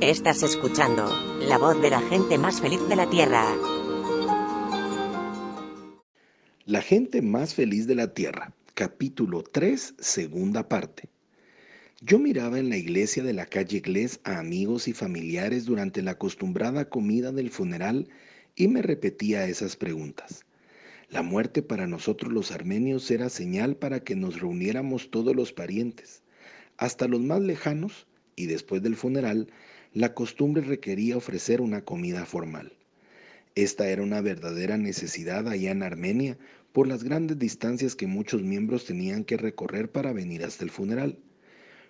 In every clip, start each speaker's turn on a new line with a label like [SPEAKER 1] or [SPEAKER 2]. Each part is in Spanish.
[SPEAKER 1] Estás escuchando la voz de la gente más feliz de la Tierra.
[SPEAKER 2] La gente más feliz de la Tierra, capítulo 3, segunda parte. Yo miraba en la iglesia de la calle Glés a amigos y familiares durante la acostumbrada comida del funeral y me repetía esas preguntas. La muerte para nosotros los armenios era señal para que nos reuniéramos todos los parientes, hasta los más lejanos, y después del funeral, la costumbre requería ofrecer una comida formal. Esta era una verdadera necesidad allá en Armenia por las grandes distancias que muchos miembros tenían que recorrer para venir hasta el funeral.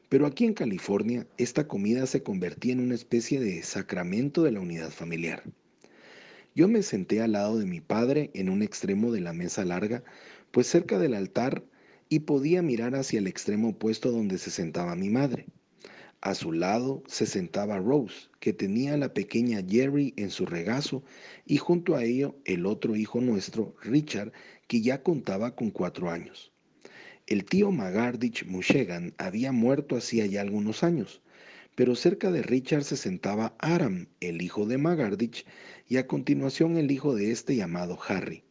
[SPEAKER 2] Pero aquí en California, esta comida se convertía en una especie de sacramento de la unidad familiar. Yo me senté al lado de mi padre en un extremo de la mesa larga, pues cerca del altar, y podía mirar hacia el extremo opuesto donde se sentaba mi madre. A su lado se sentaba Rose, que tenía a la pequeña Jerry en su regazo, y junto a ello el otro hijo nuestro, Richard, que ya contaba con cuatro años. El tío Magardich Mushegan había muerto hacía ya algunos años, pero cerca de Richard se sentaba Aram, el hijo de Magardich, y a continuación el hijo de este llamado Harry.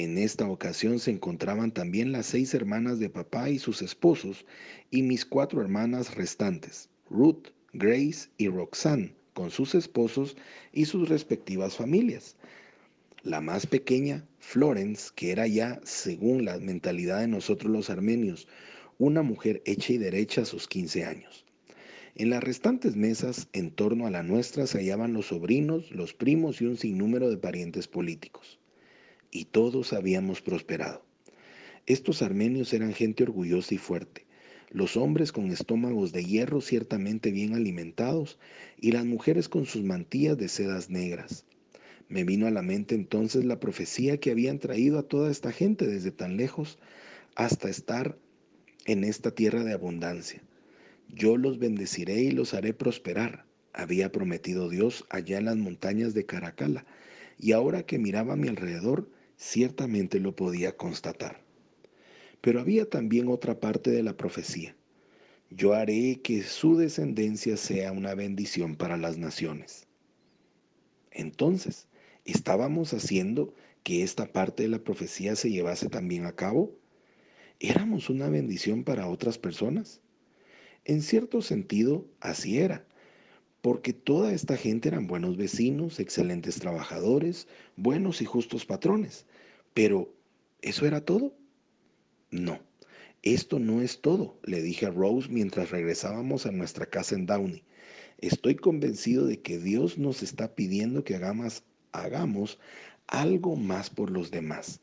[SPEAKER 2] En esta ocasión se encontraban también las seis hermanas de papá y sus esposos, y mis cuatro hermanas restantes, Ruth, Grace y Roxanne, con sus esposos y sus respectivas familias, la más pequeña, Florence, que era ya, según la mentalidad de nosotros los armenios, una mujer hecha y derecha a sus 15 años. En las restantes mesas, en torno a la nuestra, se hallaban los sobrinos, los primos y un sinnúmero de parientes políticos. Y todos habíamos prosperado. Estos armenios eran gente orgullosa y fuerte, los hombres con estómagos de hierro ciertamente bien alimentados, y las mujeres con sus mantillas de sedas negras, me vino a la mente entonces la profecía que habían traído a toda esta gente desde tan lejos hasta estar en esta tierra de abundancia. Yo los bendeciré y los haré prosperar, había prometido Dios allá en las montañas de Caracala, y ahora que miraba a mi alrededor, ciertamente lo podía constatar. Pero había también otra parte de la profecía. Yo haré que su descendencia sea una bendición para las naciones. Entonces, ¿Estábamos haciendo que esta parte de la profecía se llevase también a cabo? ¿Éramos una bendición para otras personas? En cierto sentido, así era, porque toda esta gente eran buenos vecinos, excelentes trabajadores, buenos y justos patrones. Pero, ¿eso era todo? No, esto no es todo, le dije a Rose mientras regresábamos a nuestra casa en Downey. Estoy convencido de que Dios nos está pidiendo que hagamos hagamos algo más por los demás.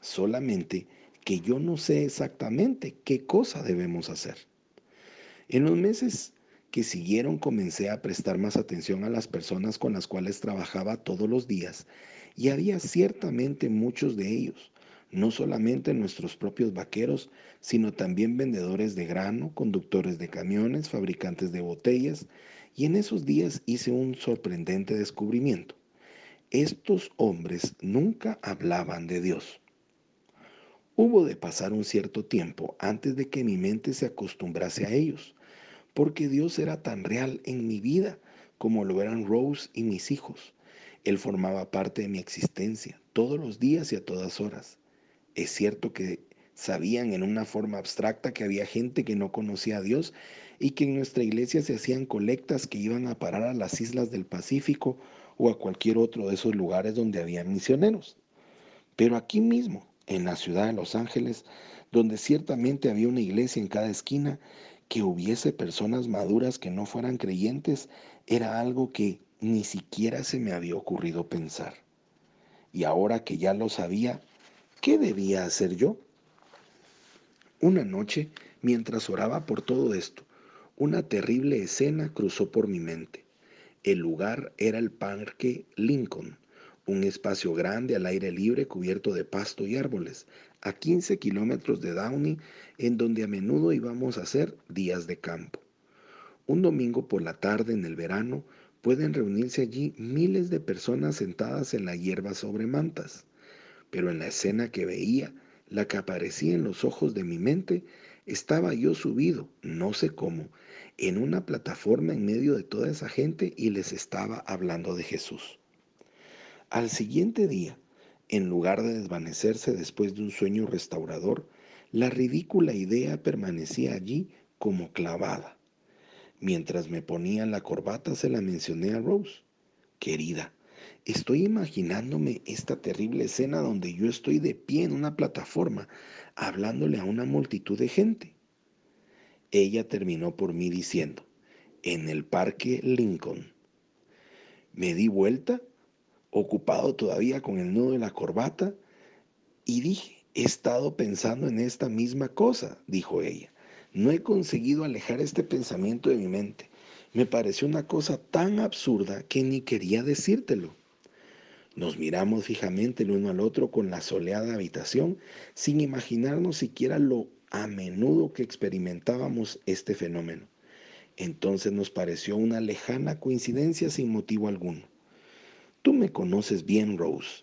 [SPEAKER 2] Solamente que yo no sé exactamente qué cosa debemos hacer. En los meses que siguieron comencé a prestar más atención a las personas con las cuales trabajaba todos los días y había ciertamente muchos de ellos, no solamente nuestros propios vaqueros, sino también vendedores de grano, conductores de camiones, fabricantes de botellas, y en esos días hice un sorprendente descubrimiento. Estos hombres nunca hablaban de Dios. Hubo de pasar un cierto tiempo antes de que mi mente se acostumbrase a ellos, porque Dios era tan real en mi vida como lo eran Rose y mis hijos. Él formaba parte de mi existencia todos los días y a todas horas. Es cierto que sabían en una forma abstracta que había gente que no conocía a Dios y que en nuestra iglesia se hacían colectas que iban a parar a las islas del Pacífico o a cualquier otro de esos lugares donde había misioneros. Pero aquí mismo, en la ciudad de Los Ángeles, donde ciertamente había una iglesia en cada esquina, que hubiese personas maduras que no fueran creyentes, era algo que ni siquiera se me había ocurrido pensar. Y ahora que ya lo sabía, ¿qué debía hacer yo? Una noche, mientras oraba por todo esto, una terrible escena cruzó por mi mente. El lugar era el Parque Lincoln, un espacio grande al aire libre cubierto de pasto y árboles, a 15 kilómetros de Downey, en donde a menudo íbamos a hacer días de campo. Un domingo por la tarde en el verano pueden reunirse allí miles de personas sentadas en la hierba sobre mantas, pero en la escena que veía, la que aparecía en los ojos de mi mente, estaba yo subido, no sé cómo, en una plataforma en medio de toda esa gente y les estaba hablando de Jesús. Al siguiente día, en lugar de desvanecerse después de un sueño restaurador, la ridícula idea permanecía allí como clavada. Mientras me ponía la corbata se la mencioné a Rose. Querida, estoy imaginándome esta terrible escena donde yo estoy de pie en una plataforma hablándole a una multitud de gente. Ella terminó por mí diciendo, en el parque Lincoln. Me di vuelta, ocupado todavía con el nudo de la corbata, y dije, he estado pensando en esta misma cosa, dijo ella. No he conseguido alejar este pensamiento de mi mente. Me pareció una cosa tan absurda que ni quería decírtelo. Nos miramos fijamente el uno al otro con la soleada habitación, sin imaginarnos siquiera lo a menudo que experimentábamos este fenómeno. Entonces nos pareció una lejana coincidencia sin motivo alguno. Tú me conoces bien, Rose.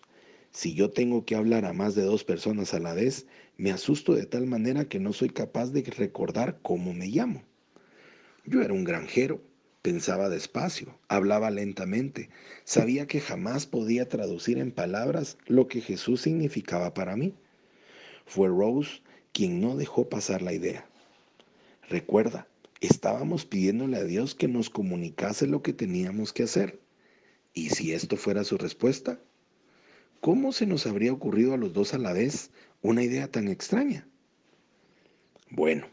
[SPEAKER 2] Si yo tengo que hablar a más de dos personas a la vez, me asusto de tal manera que no soy capaz de recordar cómo me llamo. Yo era un granjero, pensaba despacio, hablaba lentamente, sabía que jamás podía traducir en palabras lo que Jesús significaba para mí. Fue Rose quien no dejó pasar la idea. Recuerda, estábamos pidiéndole a Dios que nos comunicase lo que teníamos que hacer. ¿Y si esto fuera su respuesta? ¿Cómo se nos habría ocurrido a los dos a la vez una idea tan extraña? Bueno,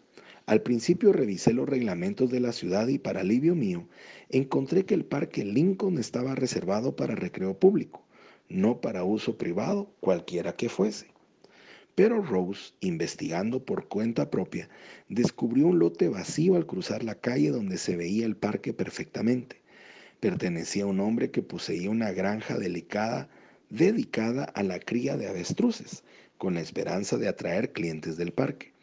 [SPEAKER 2] al principio revisé los reglamentos de la ciudad y para alivio mío encontré que el parque Lincoln estaba reservado para recreo público, no para uso privado, cualquiera que fuese. Pero Rose, investigando por cuenta propia, descubrió un lote vacío al cruzar la calle donde se veía el parque perfectamente. Pertenecía a un hombre que poseía una granja delicada dedicada a la cría de avestruces, con la esperanza de atraer clientes del parque.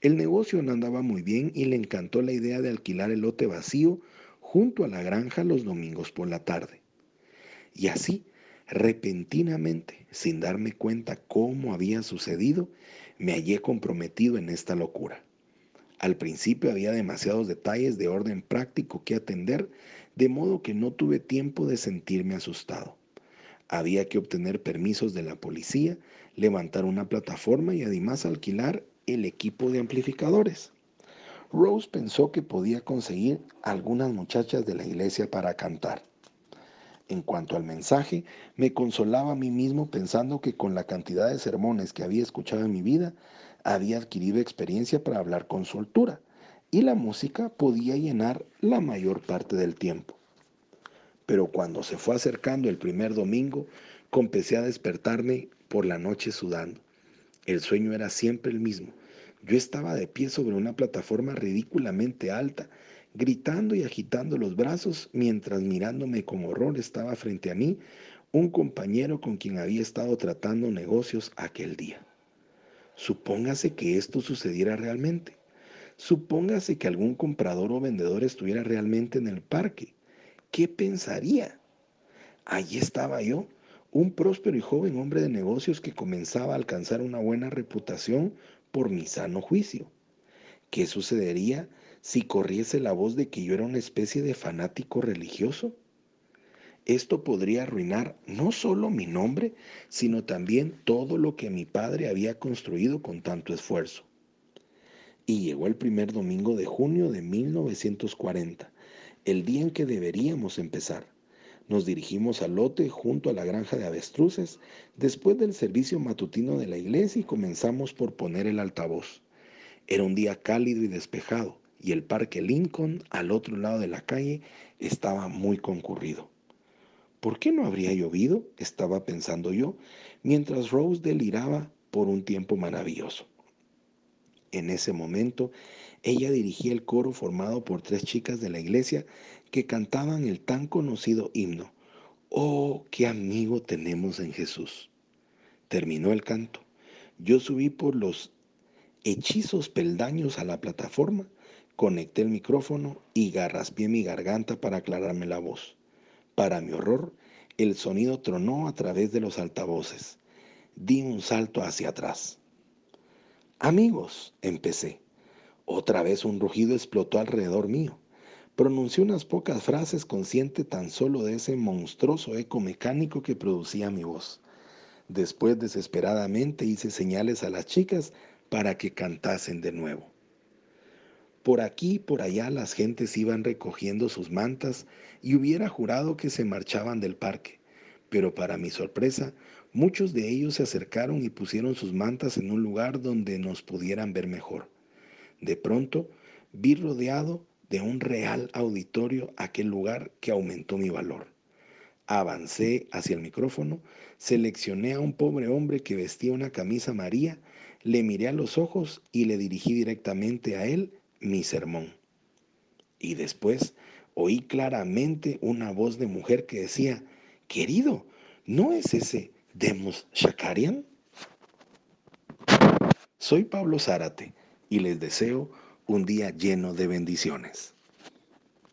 [SPEAKER 2] El negocio no andaba muy bien y le encantó la idea de alquilar el lote vacío junto a la granja los domingos por la tarde. Y así, repentinamente, sin darme cuenta cómo había sucedido, me hallé comprometido en esta locura. Al principio había demasiados detalles de orden práctico que atender, de modo que no tuve tiempo de sentirme asustado. Había que obtener permisos de la policía, levantar una plataforma y además alquilar el equipo de amplificadores. Rose pensó que podía conseguir algunas muchachas de la iglesia para cantar. En cuanto al mensaje, me consolaba a mí mismo pensando que con la cantidad de sermones que había escuchado en mi vida, había adquirido experiencia para hablar con soltura y la música podía llenar la mayor parte del tiempo. Pero cuando se fue acercando el primer domingo, comencé a despertarme por la noche sudando. El sueño era siempre el mismo. Yo estaba de pie sobre una plataforma ridículamente alta, gritando y agitando los brazos, mientras mirándome con horror estaba frente a mí un compañero con quien había estado tratando negocios aquel día. Supóngase que esto sucediera realmente. Supóngase que algún comprador o vendedor estuviera realmente en el parque. ¿qué pensaría? Allí estaba yo, un próspero y joven hombre de negocios que comenzaba a alcanzar una buena reputación por mi sano juicio. ¿Qué sucedería si corriese la voz de que yo era una especie de fanático religioso? Esto podría arruinar no solo mi nombre, sino también todo lo que mi padre había construido con tanto esfuerzo. Y llegó el primer domingo de junio de 1940 el día en que deberíamos empezar. Nos dirigimos al lote junto a la granja de avestruces después del servicio matutino de la iglesia y comenzamos por poner el altavoz. Era un día cálido y despejado y el parque Lincoln al otro lado de la calle estaba muy concurrido. ¿Por qué no habría llovido? estaba pensando yo, mientras Rose deliraba por un tiempo maravilloso. En ese momento, ella dirigía el coro formado por tres chicas de la iglesia que cantaban el tan conocido himno, Oh, qué amigo tenemos en Jesús. Terminó el canto. Yo subí por los hechizos peldaños a la plataforma, conecté el micrófono y garraspié mi garganta para aclararme la voz. Para mi horror, el sonido tronó a través de los altavoces. Di un salto hacia atrás. Amigos, empecé. Otra vez un rugido explotó alrededor mío. Pronuncié unas pocas frases consciente tan solo de ese monstruoso eco mecánico que producía mi voz. Después desesperadamente hice señales a las chicas para que cantasen de nuevo. Por aquí y por allá las gentes iban recogiendo sus mantas y hubiera jurado que se marchaban del parque, pero para mi sorpresa, muchos de ellos se acercaron y pusieron sus mantas en un lugar donde nos pudieran ver mejor. De pronto, vi rodeado de un real auditorio aquel lugar que aumentó mi valor. Avancé hacia el micrófono, seleccioné a un pobre hombre que vestía una camisa maría, le miré a los ojos y le dirigí directamente a él mi sermón. Y después oí claramente una voz de mujer que decía, querido, ¿no es ese Demos Shakarian? Soy Pablo Zárate y les deseo un día lleno de bendiciones.